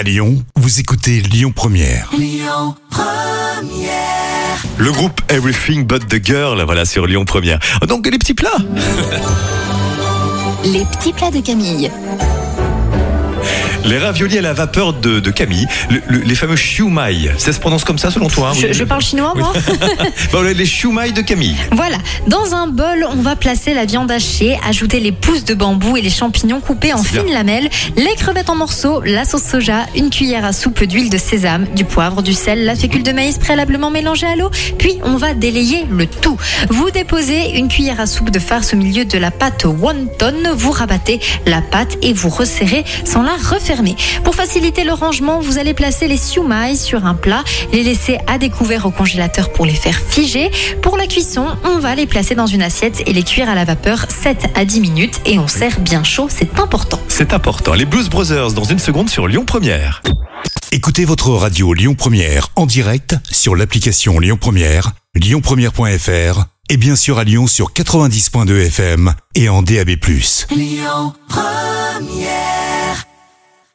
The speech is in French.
À Lyon, vous écoutez Lyon Première. Le groupe Everything But The Girl, voilà, sur Lyon Première. Donc, les petits plats. Les petits plats de Camille. Les raviolis à la vapeur de, de Camille. Le- le- les fameux shumai. Ça se prononce comme ça, selon toi hein, Je, parle chinois, moi Bon, les shumai de Camille. Voilà. Dans un bol, on va placer la viande hachée, ajouter les pousses de bambou et les champignons coupés en fines lamelles, les crevettes en morceaux, la sauce soja, une cuillère à soupe d'huile de sésame, du poivre, du sel, la fécule de maïs préalablement mélangée à l'eau, puis on va délayer le tout. Vous déposez une cuillère à soupe de farce au milieu de la pâte wonton, vous rabattez la pâte et vous resserrez sans la refermer. Pour faciliter le rangement, vous allez placer les siumai sur un plat, les laisser à découvert au congélateur pour les faire figer. Pour la cuisson, on va les placer dans une assiette et les cuire à la vapeur 7 à 10 minutes et on sert bien chaud, c'est important. C'est important. Les Blues Brothers, dans une seconde, sur Lyon Première. Écoutez votre radio Lyon Première en direct sur l'application Lyon Première, lyonpremière.fr et bien sûr à Lyon sur 90.2 FM et en DAB+. Lyon Première